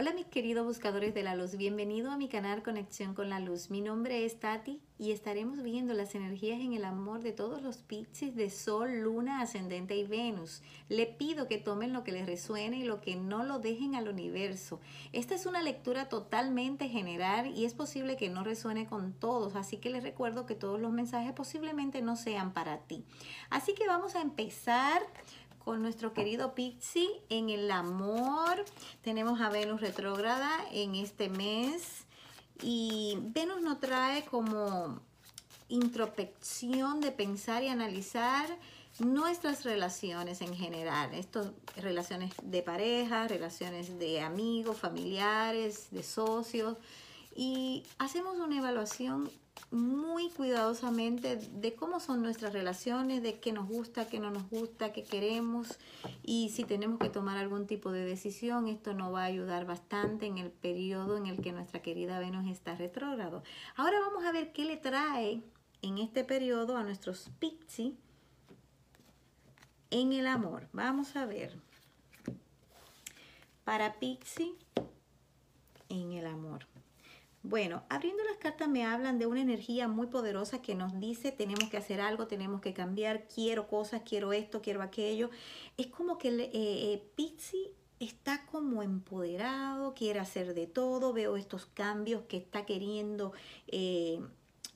Hola mis queridos buscadores de la luz, bienvenido a mi canal Conexión con la Luz. Mi nombre es Tati y estaremos viendo las energías en el amor de todos los Piscis de Sol, Luna, Ascendente y Venus. Le pido que tomen lo que les resuene y lo que no lo dejen al universo. Esta es una lectura totalmente general y es posible que no resuene con todos, así que les recuerdo que todos los mensajes posiblemente no sean para ti. Así que vamos a empezar con nuestro querido Pixie en el amor. Tenemos a Venus retrógrada en este mes. Y Venus nos trae como introspección de pensar y analizar nuestras relaciones en general, estas relaciones de pareja, relaciones de amigos, familiares, de socios, y hacemos una evaluación muy cuidadosamente de cómo son nuestras relaciones, de qué nos gusta, qué no nos gusta, qué queremos y si tenemos que tomar algún tipo de decisión, esto nos va a ayudar bastante en el periodo en el que nuestra querida Venus está retrógrado. Ahora vamos a ver qué le trae en este periodo a nuestros Pixie en el amor. Vamos a ver. Para Pixie en el amor. Bueno, abriendo las cartas me hablan de una energía muy poderosa que nos dice tenemos que hacer algo, tenemos que cambiar, quiero cosas, quiero esto, quiero aquello. Es como que eh, eh, Pixie está como empoderado, quiere hacer de todo, veo estos cambios que está queriendo eh,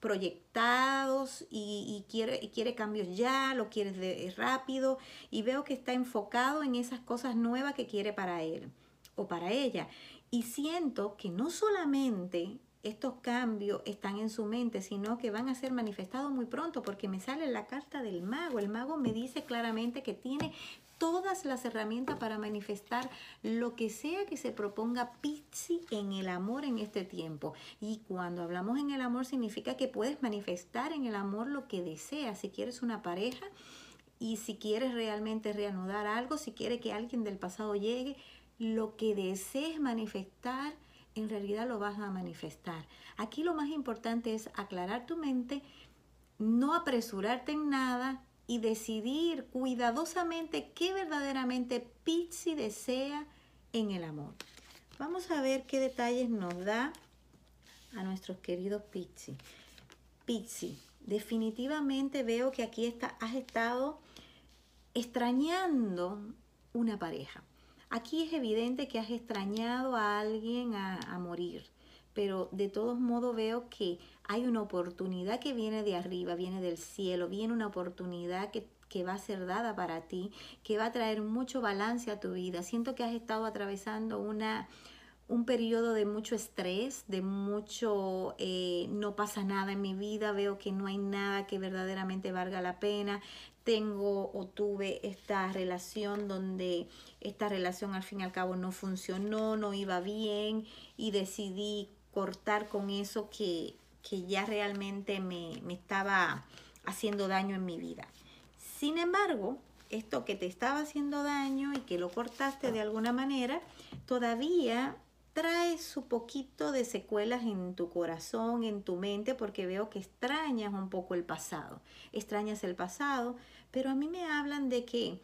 proyectados y, quiere, y quiere cambios ya, lo quiere de, rápido y veo que está enfocado en esas cosas nuevas que quiere para él o para ella. Y siento que no solamente estos cambios están en su mente, sino que van a ser manifestados muy pronto, porque me sale la carta del mago. El mago me dice claramente que tiene todas las herramientas para manifestar lo que sea que se proponga Pizzi en el amor en este tiempo. Y cuando hablamos en el amor significa que puedes manifestar en el amor lo que deseas. Si quieres una pareja y si quieres realmente reanudar algo, si quieres que alguien del pasado llegue, lo que desees manifestar, en realidad lo vas a manifestar. Aquí lo más importante es aclarar tu mente, no apresurarte en nada y decidir cuidadosamente qué verdaderamente Pizzi desea en el amor. Vamos a ver qué detalles nos da a nuestros queridos Pizzi. Pizzi, definitivamente veo que aquí está, has estado extrañando una pareja. Aquí es evidente que has extrañado a alguien a, morir, pero de todos modos veo que hay una oportunidad que viene de arriba, viene del cielo, viene una oportunidad que, que va a ser dada para ti, que va a traer mucho balance a tu vida. Siento que has estado atravesando una, un periodo de mucho estrés, de mucho eh, no pasa nada en mi vida, veo que no hay nada que verdaderamente valga la pena. Tengo o tuve esta relación donde esta relación al fin y al cabo no funcionó, no iba bien y decidí cortar con eso que, que ya realmente me, me estaba haciendo daño en mi vida. Sin embargo, esto que te estaba haciendo daño y que lo cortaste de alguna manera, todavía trae su poquito de secuelas en tu corazón, en tu mente, porque veo que extrañas un poco el pasado. Extrañas el pasado, pero a mí me hablan de que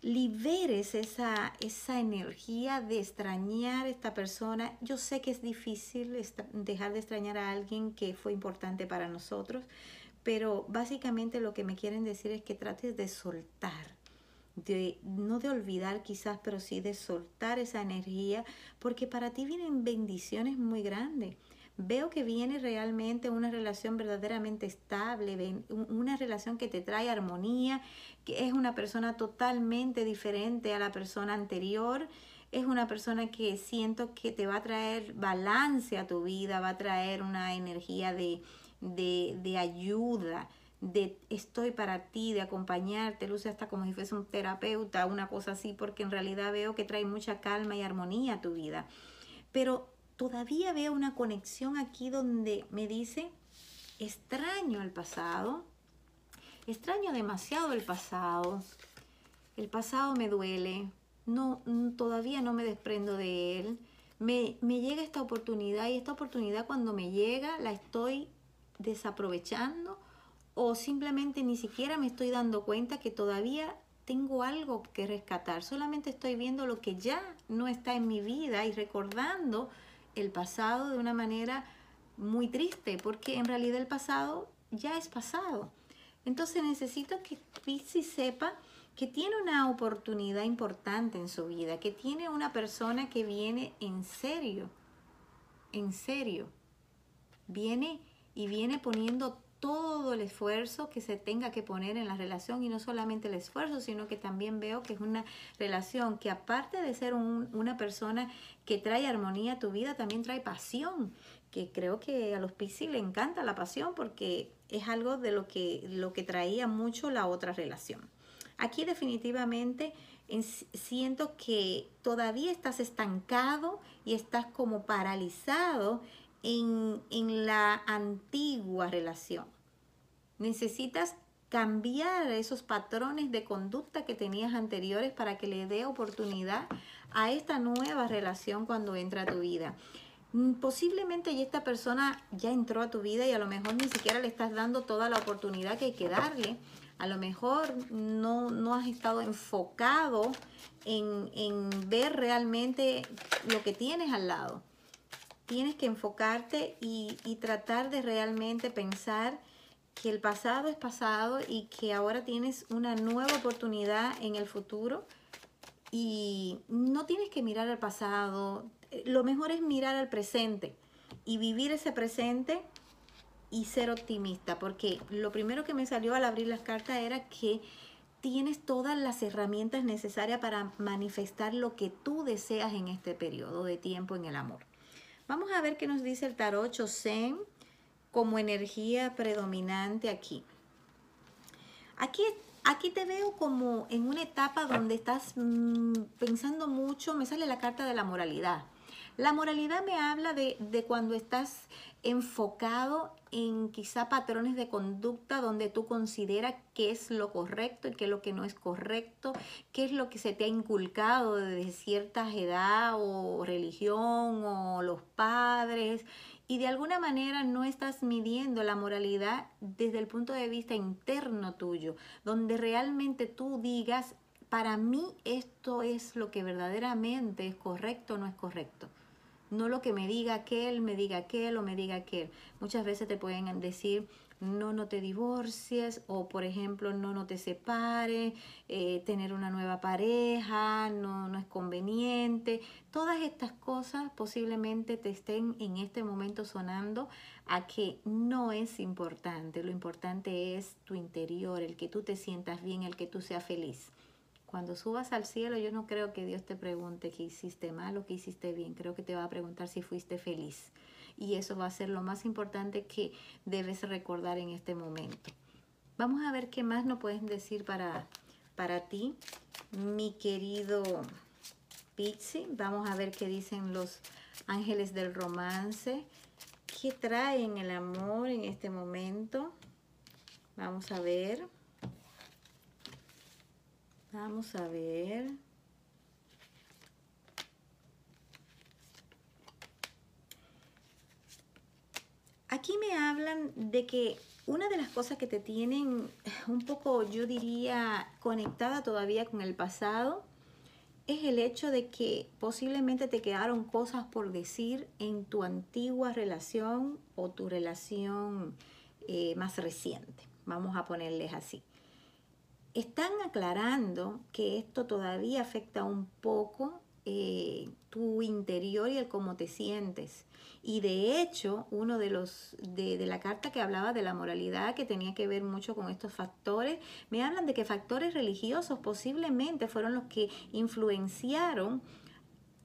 liberes esa, esa energía de extrañar a esta persona. Yo sé que es difícil dejar de extrañar a alguien que fue importante para nosotros, pero básicamente lo que me quieren decir es que trates de soltar de no de olvidar quizás, pero sí de soltar esa energía, porque para ti vienen bendiciones muy grandes. Veo que viene realmente una relación verdaderamente estable, una relación que te trae armonía, que es una persona totalmente diferente a la persona anterior, es una persona que siento que te va a traer balance a tu vida, va a traer una energía de, de, de ayuda, de estoy para ti, de acompañarte, luce hasta como si fuese un terapeuta, una cosa así, porque en realidad veo que trae mucha calma y armonía a tu vida. Pero todavía veo una conexión aquí donde me dice, extraño el pasado, extraño demasiado el pasado, el pasado me duele, no, todavía no me desprendo de él, me, me llega esta oportunidad y esta oportunidad cuando me llega la estoy desaprovechando o simplemente ni siquiera me estoy dando cuenta que todavía tengo algo que rescatar, solamente estoy viendo lo que ya no está en mi vida y recordando el pasado de una manera muy triste, porque en realidad el pasado ya es pasado. Entonces necesito que Pisces sepa que tiene una oportunidad importante en su vida, que tiene una persona que viene en serio, en serio, viene y viene poniendo todo el esfuerzo que se tenga que poner en la relación y no solamente el esfuerzo, sino que también veo que es una relación que aparte de ser una persona que trae armonía a tu vida, también trae pasión, que creo que a los Piscis le encanta la pasión porque es algo de lo que, lo que traía mucho la otra relación. Aquí definitivamente siento que todavía estás estancado y estás como paralizado en, en la antigua relación. Necesitas cambiar esos patrones de conducta que tenías anteriores para que le dé oportunidad a esta nueva relación cuando entra a tu vida. Mm, posiblemente esta persona ya entró a tu vida y a lo mejor ni siquiera le estás dando toda la oportunidad que hay que darle a lo mejor no, no has estado enfocado en, en ver realmente lo que tienes al lado. Tienes que enfocarte y, tratar de realmente pensar que el pasado es pasado y que ahora tienes una nueva oportunidad en el futuro y no tienes que mirar al pasado, lo mejor es mirar al presente y vivir ese presente y ser optimista, porque lo primero que me salió al abrir las cartas era que tienes todas las herramientas necesarias para manifestar lo que tú deseas en este periodo de tiempo en el amor. Vamos a ver qué nos dice el tarot Chosen como energía predominante aquí. Aquí, aquí te veo como en una etapa donde estás mm, pensando mucho, me sale la carta de la moralidad. La moralidad me habla de, de cuando estás enfocado en quizá patrones de conducta donde tú consideras qué es lo correcto y qué es lo que no es correcto, qué es lo que se te ha inculcado desde cierta edad o religión o los padres y de alguna manera no estás midiendo la moralidad desde el punto de vista interno tuyo, donde realmente tú digas, para mí esto es lo que verdaderamente es correcto o no es correcto. No lo que me diga aquel, me diga aquel o me diga aquel. Muchas veces te pueden decir, no, no te divorcies o, por ejemplo, no, no te separes, eh, tener una nueva pareja, no, no es conveniente. Todas estas cosas posiblemente te estén en este momento sonando a que no es importante. Lo importante es tu interior, el que tú te sientas bien, el que tú seas feliz. Cuando subas al cielo, yo no creo que Dios te pregunte qué hiciste mal o qué hiciste bien. Creo que te va a preguntar si fuiste feliz. Y eso va a ser lo más importante que debes recordar en este momento. Vamos a ver qué más nos pueden decir para, para ti, mi querido Pixie. Vamos a ver qué dicen los ángeles del romance. ¿Qué traen el amor en este momento? Vamos a ver. Vamos a ver. Aquí me hablan de que una de las cosas que te tienen un poco, yo diría, conectada todavía con el pasado, es el hecho de que posiblemente te quedaron cosas por decir en tu antigua relación o tu relación eh, más reciente. Vamos a ponerles así están aclarando que esto todavía afecta un poco eh, tu interior y el cómo te sientes. Y de hecho, uno de los de, la carta que hablaba de la moralidad, que tenía que ver mucho con estos factores, me hablan de que factores religiosos posiblemente fueron los que influenciaron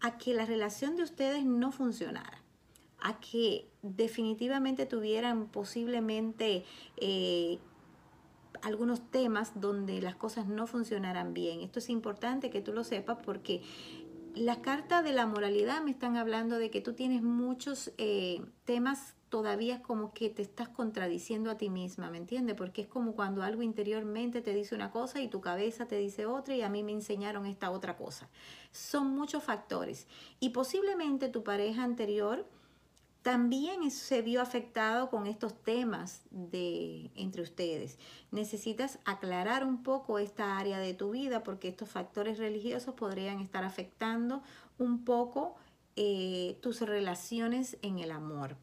a que la relación de ustedes no funcionara a que definitivamente tuvieran posiblemente eh, algunos temas donde las cosas no funcionarán bien. Esto es importante que tú lo sepas porque las cartas de la moralidad me están hablando de que tú tienes muchos eh, temas todavía como que te estás contradiciendo a ti misma, ¿me entiendes? Porque es como cuando algo interiormente te dice una cosa y tu cabeza te dice otra y a mí me enseñaron esta otra cosa. Son muchos factores y posiblemente tu pareja anterior también se vio afectado con estos temas de entre ustedes. Necesitas aclarar un poco esta área de tu vida porque estos factores religiosos podrían estar afectando un poco eh, tus relaciones en el amor.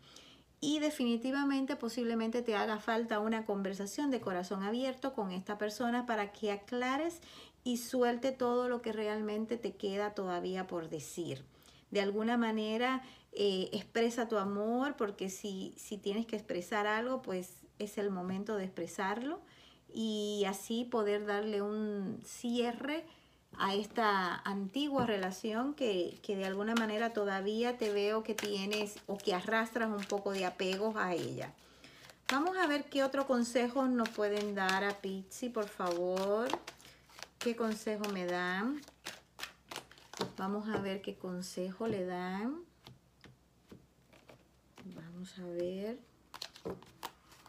Y definitivamente posiblemente te haga falta una conversación de corazón abierto con esta persona para que aclares y suelte todo lo que realmente te queda todavía por decir. De alguna manera eh, expresa tu amor, porque si, si tienes que expresar algo, pues es el momento de expresarlo y así poder darle un cierre a esta antigua relación que, que, de alguna manera todavía te veo que tienes o que arrastras un poco de apegos a ella. Vamos a ver qué otro consejo nos pueden dar a Pizzi, por favor. ¿Qué consejo me dan? Vamos a ver qué consejo le dan. A ver.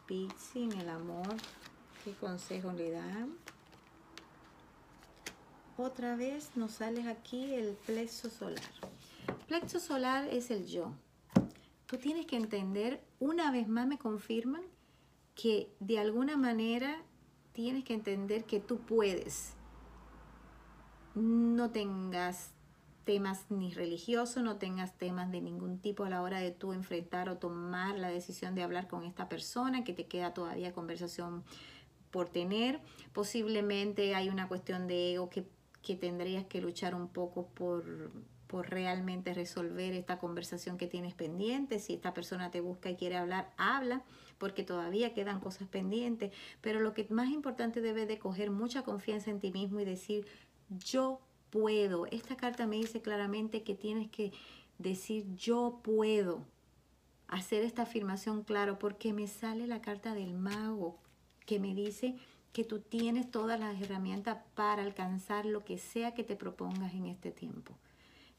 Pixie en el amor. ¿Qué consejo le dan? Otra vez nos sale aquí el plexo solar. Plexo solar es el yo. Tú tienes que entender, una vez más me confirman, que de alguna manera tienes que entender que tú puedes. No tengas temas ni religiosos, no tengas temas de ningún tipo a la hora de tú enfrentar o tomar la decisión de hablar con esta persona, que te queda todavía conversación por tener. Posiblemente hay una cuestión de ego que, que tendrías que luchar un poco por, por realmente resolver esta conversación que tienes pendiente. Si esta persona te busca y quiere hablar, habla, porque todavía quedan cosas pendientes. Pero lo que más importante debe de coger mucha confianza en ti mismo y decir, yo puedo. Esta carta me dice claramente que tienes que decir yo puedo. Hacer esta afirmación claro porque me sale la carta del mago que me dice que tú tienes todas las herramientas para alcanzar lo que sea que te propongas en este tiempo.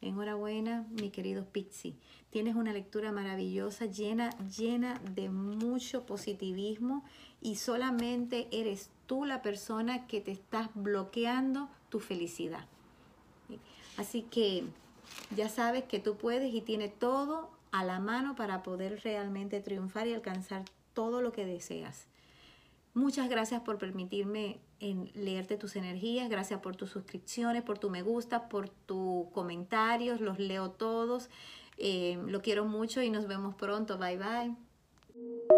Enhorabuena, mi querido Pixie. Tienes una lectura maravillosa, llena, llena de mucho positivismo y solamente eres tú la persona que te estás bloqueando tu felicidad. Así que ya sabes que tú puedes y tiene todo a la mano para poder realmente triunfar y alcanzar todo lo que deseas. Muchas gracias por permitirme en leerte tus energías, gracias por tus suscripciones, por tu me gusta, por tus comentarios, los leo todos. Eh, lo quiero mucho y nos vemos pronto. Bye bye.